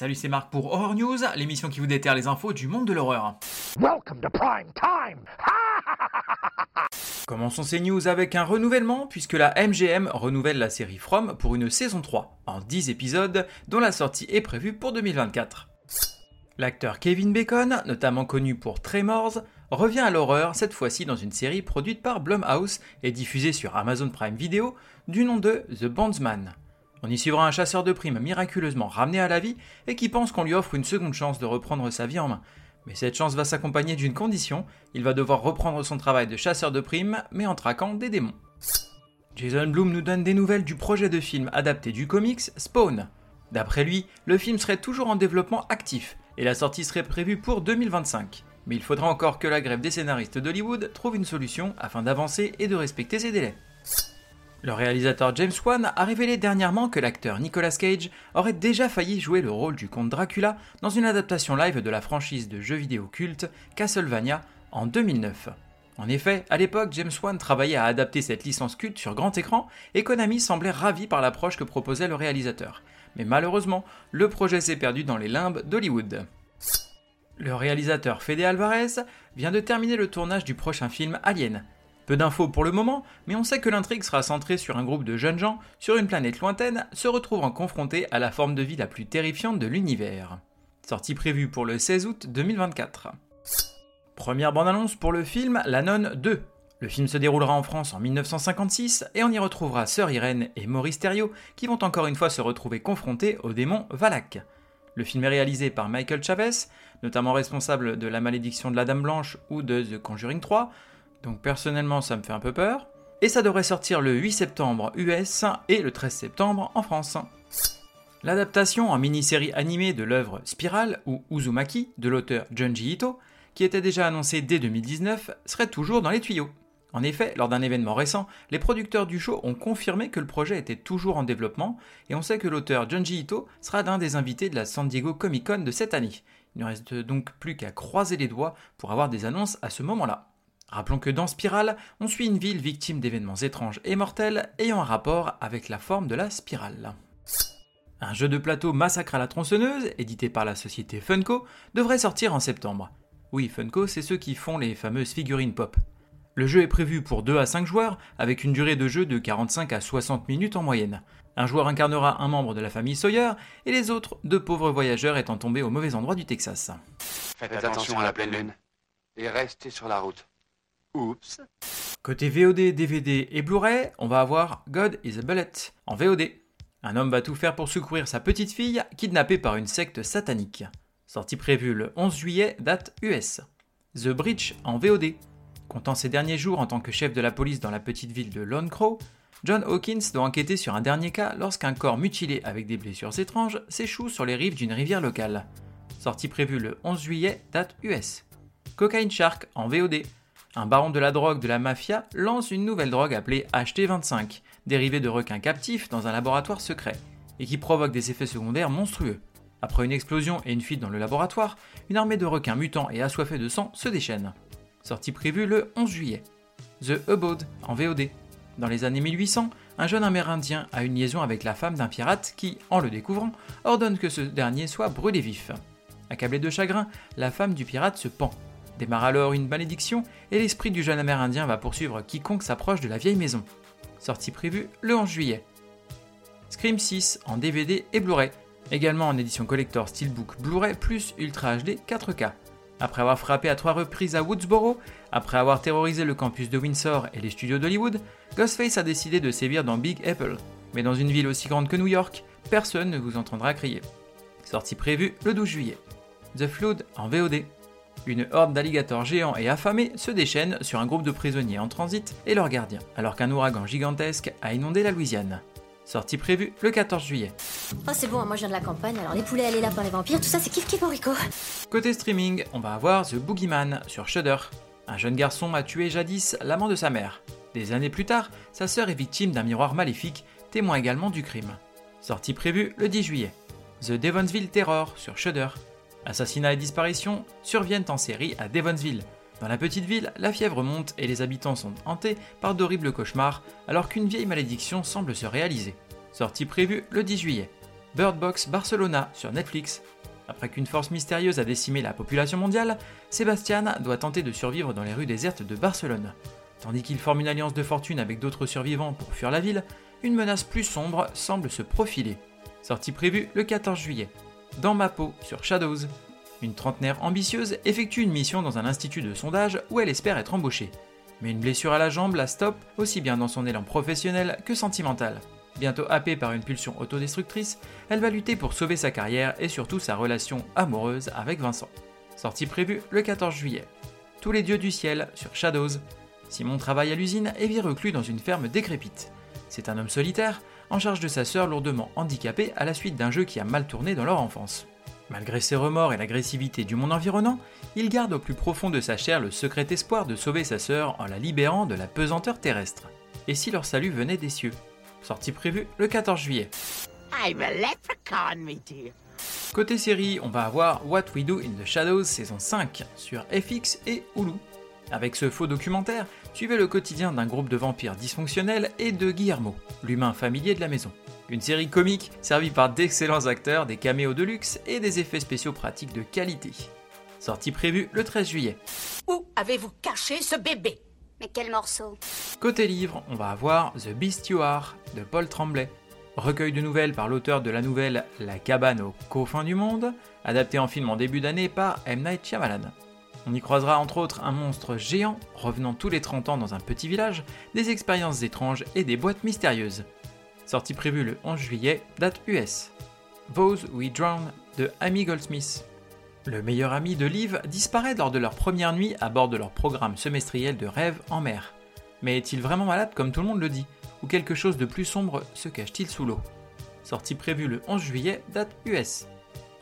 Salut, c'est Marc pour Horror News, l'émission qui vous déterre les infos du monde de l'horreur. Welcome to prime time. Commençons ces news avec un renouvellement, puisque la MGM renouvelle la série From pour une saison 3, en 10 épisodes, dont la sortie est prévue pour 2024. L'acteur Kevin Bacon, notamment connu pour Tremors, revient à l'horreur, cette fois-ci dans une série produite par Blumhouse et diffusée sur Amazon Prime Video, du nom de The Bondsman. On y suivra un chasseur de primes miraculeusement ramené à la vie et qui pense qu'on lui offre une seconde chance de reprendre sa vie en main. Mais cette chance va s'accompagner d'une condition, il va devoir reprendre son travail de chasseur de primes, mais en traquant des démons. Jason Blum nous donne des nouvelles du projet de film adapté du comics Spawn. D'après lui, le film serait toujours en développement actif, et la sortie serait prévue pour 2025. Mais il faudra encore que la grève des scénaristes d'Hollywood trouve une solution afin d'avancer et de respecter ses délais. Le réalisateur James Wan a révélé dernièrement que l'acteur Nicolas Cage aurait déjà failli jouer le rôle du comte Dracula dans une adaptation live de la franchise de jeux vidéo culte Castlevania en 2009. En effet, à l'époque, James Wan travaillait à adapter cette licence culte sur grand écran et Konami semblait ravi par l'approche que proposait le réalisateur. Mais malheureusement, le projet s'est perdu dans les limbes d'Hollywood. Le réalisateur Fede Alvarez vient de terminer le tournage du prochain film Alien, peu d'infos pour le moment, mais on sait que l'intrigue sera centrée sur un groupe de jeunes gens sur une planète lointaine se retrouvant confrontés à la forme de vie la plus terrifiante de l'univers. Sortie prévue pour le 16 août 2024. Première bande-annonce pour le film La Nonne 2. Le film se déroulera en France en 1956 et on y retrouvera Sœur Irène et Maurice Thériault qui vont encore une fois se retrouver confrontés au démon Valak. Le film est réalisé par Michael Chavez, notamment responsable de La malédiction de la Dame Blanche ou de The Conjuring 3, donc personnellement, ça me fait un peu peur. Et ça devrait sortir le 8 septembre US et le 13 septembre en France. L'adaptation en mini-série animée de l'œuvre Spiral ou Uzumaki de l'auteur Junji Ito, qui était déjà annoncée dès 2019, serait toujours dans les tuyaux. En effet, lors d'un événement récent, les producteurs du show ont confirmé que le projet était toujours en développement, et on sait que l'auteur Junji Ito sera l'un des invités de la San Diego Comic Con de cette année. Il ne reste donc plus qu'à croiser les doigts pour avoir des annonces à ce moment-là. Rappelons que dans Spirale, on suit une ville victime d'événements étranges et mortels ayant un rapport avec la forme de la spirale. Un jeu de plateau Massacre à la tronçonneuse, édité par la société Funko, devrait sortir en septembre. Oui, Funko, c'est ceux qui font les fameuses figurines pop. Le jeu est prévu pour 2 à 5 joueurs, avec une durée de jeu de 45 à 60 minutes en moyenne. Un joueur incarnera un membre de la famille Sawyer, et les autres, deux pauvres voyageurs étant tombés au mauvais endroit du Texas. Faites attention à la pleine lune. Et restez sur la route. Oups. Côté VOD, DVD et Blu-ray, on va avoir God is a Bullet en VOD. Un homme va tout faire pour secourir sa petite fille, kidnappée par une secte satanique. Sortie prévue le 11 juillet, date US. The Breach en VOD. Comptant ses derniers jours en tant que chef de la police dans la petite ville de Lone Crow, John Hawkins doit enquêter sur un dernier cas lorsqu'un corps mutilé avec des blessures étranges s'échoue sur les rives d'une rivière locale. Sortie prévue le 11 juillet, date US. Cocaine Shark en VOD. Un baron de la drogue de la mafia lance une nouvelle drogue appelée HT25, dérivée de requins captifs dans un laboratoire secret, et qui provoque des effets secondaires monstrueux. Après une explosion et une fuite dans le laboratoire, une armée de requins mutants et assoiffés de sang se déchaîne. Sortie prévue le 11 juillet. The Abode en VOD. Dans les années 1800, un jeune amérindien a une liaison avec la femme d'un pirate qui, en le découvrant, ordonne que ce dernier soit brûlé vif. Accablé de chagrin, la femme du pirate se pend Démarre alors une malédiction et l'esprit du jeune amérindien va poursuivre quiconque s'approche de la vieille maison. Sortie prévue le 11 juillet. Scream 6 en DVD et Blu-ray, également en édition collector Steelbook Blu-ray plus Ultra HD 4K. Après avoir frappé à trois reprises à Woodsboro, après avoir terrorisé le campus de Windsor et les studios d'Hollywood, Ghostface a décidé de sévir dans Big Apple. Mais dans une ville aussi grande que New York, personne ne vous entendra crier. Sortie prévue le 12 juillet. The Flood en VOD. Une horde d'alligators géants et affamés se déchaîne sur un groupe de prisonniers en transit et leurs gardiens, alors qu'un ouragan gigantesque a inondé la Louisiane. Sortie prévue le 14 juillet. Oh c'est bon, moi je viens de la campagne, alors les poulets, les lapins, les vampires, tout ça c'est kiff kiff Rico. Côté streaming, on va avoir The Boogeyman sur Shudder. Un jeune garçon a tué jadis l'amant de sa mère. Des années plus tard, sa sœur est victime d'un miroir maléfique, témoin également du crime. Sortie prévue le 10 juillet. The Devonsville Terror sur Shudder. Assassinats et disparitions surviennent en série à Devonsville. Dans la petite ville, la fièvre monte et les habitants sont hantés par d'horribles cauchemars alors qu'une vieille malédiction semble se réaliser. Sortie prévue le 10 juillet. Bird Box Barcelona sur Netflix. Après qu'une force mystérieuse a décimé la population mondiale, Sébastien doit tenter de survivre dans les rues désertes de Barcelone. Tandis qu'il forme une alliance de fortune avec d'autres survivants pour fuir la ville, une menace plus sombre semble se profiler. Sortie prévue le 14 juillet. Dans ma peau sur Shadows. Une trentenaire ambitieuse effectue une mission dans un institut de sondage où elle espère être embauchée. Mais une blessure à la jambe la stoppe, aussi bien dans son élan professionnel que sentimental. Bientôt happée par une pulsion autodestructrice, elle va lutter pour sauver sa carrière et surtout sa relation amoureuse avec Vincent. Sortie prévue le 14 juillet. Tous les dieux du ciel sur Shadows. Simon travaille à l'usine et vit reclus dans une ferme décrépite. C'est un homme solitaire, en charge de sa sœur lourdement handicapée à la suite d'un jeu qui a mal tourné dans leur enfance. Malgré ses remords et l'agressivité du monde environnant, il garde au plus profond de sa chair le secret espoir de sauver sa sœur en la libérant de la pesanteur terrestre. Et si leur salut venait des cieux? Sortie prévue le 14 juillet. Côté série, on va avoir What We Do in the Shadows saison 5 sur FX et Hulu. Avec ce faux documentaire, suivez le quotidien d'un groupe de vampires dysfonctionnels et de Guillermo, l'humain familier de la maison. Une série comique servie par d'excellents acteurs, des caméos de luxe et des effets spéciaux pratiques de qualité. Sortie prévue le 13 juillet. Où avez-vous caché ce bébé? Mais quel morceau? Côté livre, on va avoir The Beast You Are de Paul Tremblay. Recueil de nouvelles par l'auteur de la nouvelle La cabane aux coffins du monde, adapté en film en début d'année par M. Night Shyamalan. On y croisera entre autres un monstre géant revenant tous les 30 ans dans un petit village, des expériences étranges et des boîtes mystérieuses. Sortie prévue le 11 juillet, date US. Those We Drown de Amy Goldsmith. Le meilleur ami de Liv disparaît lors de leur première nuit à bord de leur programme semestriel de rêve en mer. Mais est-il vraiment malade comme tout le monde le dit? Ou quelque chose de plus sombre se cache-t-il sous l'eau? Sortie prévue le 11 juillet, date US.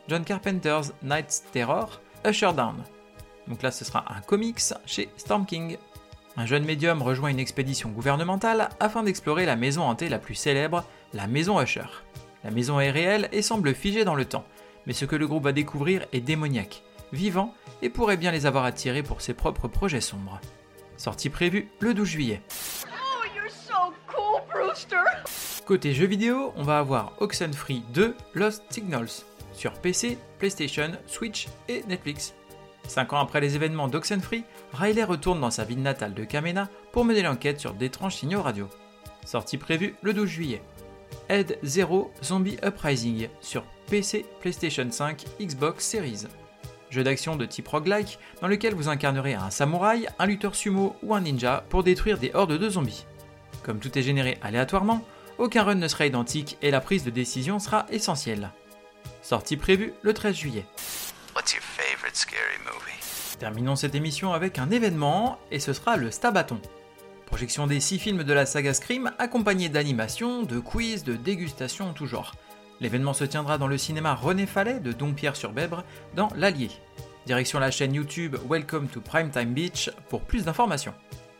John Carpenter's Night's Terror, Usher Down. Donc là ce sera un comics chez Storm King. Un jeune médium rejoint une expédition gouvernementale afin d'explorer la maison hantée la plus célèbre, la maison Usher. La maison est réelle et semble figée dans le temps, mais ce que le groupe va découvrir est démoniaque, vivant et pourrait bien les avoir attirés pour ses propres projets sombres. Sortie prévue le 12 juillet. Côté jeux vidéo, on va avoir Oxenfree 2 Lost Signals sur PC, PlayStation, Switch et Netflix. Cinq ans après les événements d'Oxenfree, Riley retourne dans sa ville natale de Kamena pour mener l'enquête sur d'étranges signaux radio. Sortie prévue le 12 juillet. Ed Zero Zombie Uprising sur PC, PlayStation 5, Xbox Series. Jeu d'action de type roguelike dans lequel vous incarnerez un samouraï, un lutteur sumo ou un ninja pour détruire des hordes de zombies. Comme tout est généré aléatoirement, aucun run ne sera identique et la prise de décision sera essentielle. Sortie prévue le 13 juillet. Terminons cette émission avec un événement et ce sera le Stabaton. Projection des 6 films de la saga Scream accompagnés d'animations, de quiz, de dégustations en tout genre. L'événement se tiendra dans le cinéma René Fallet de Dompierre-sur-Bèbre dans l'Allier. Direction la chaîne YouTube Welcome to Primetime Beach pour plus d'informations.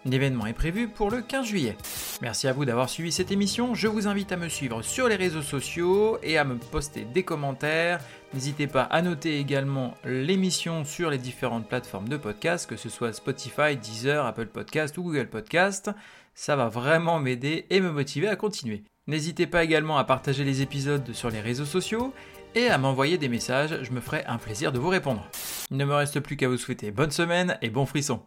L'événement est prévu pour le 15 juillet. Merci à vous d'avoir suivi cette émission. Je vous invite à me suivre sur les réseaux sociaux et à me poster des commentaires. N'hésitez pas à noter également l'émission sur les différentes plateformes de podcast, que ce soit Spotify, Deezer, Apple Podcast ou Google Podcast. Ça va vraiment m'aider et me motiver à continuer. N'hésitez pas également à partager les épisodes sur les réseaux sociaux et à m'envoyer des messages, je me ferai un plaisir de vous répondre. Il ne me reste plus qu'à vous souhaiter bonne semaine et bon frisson.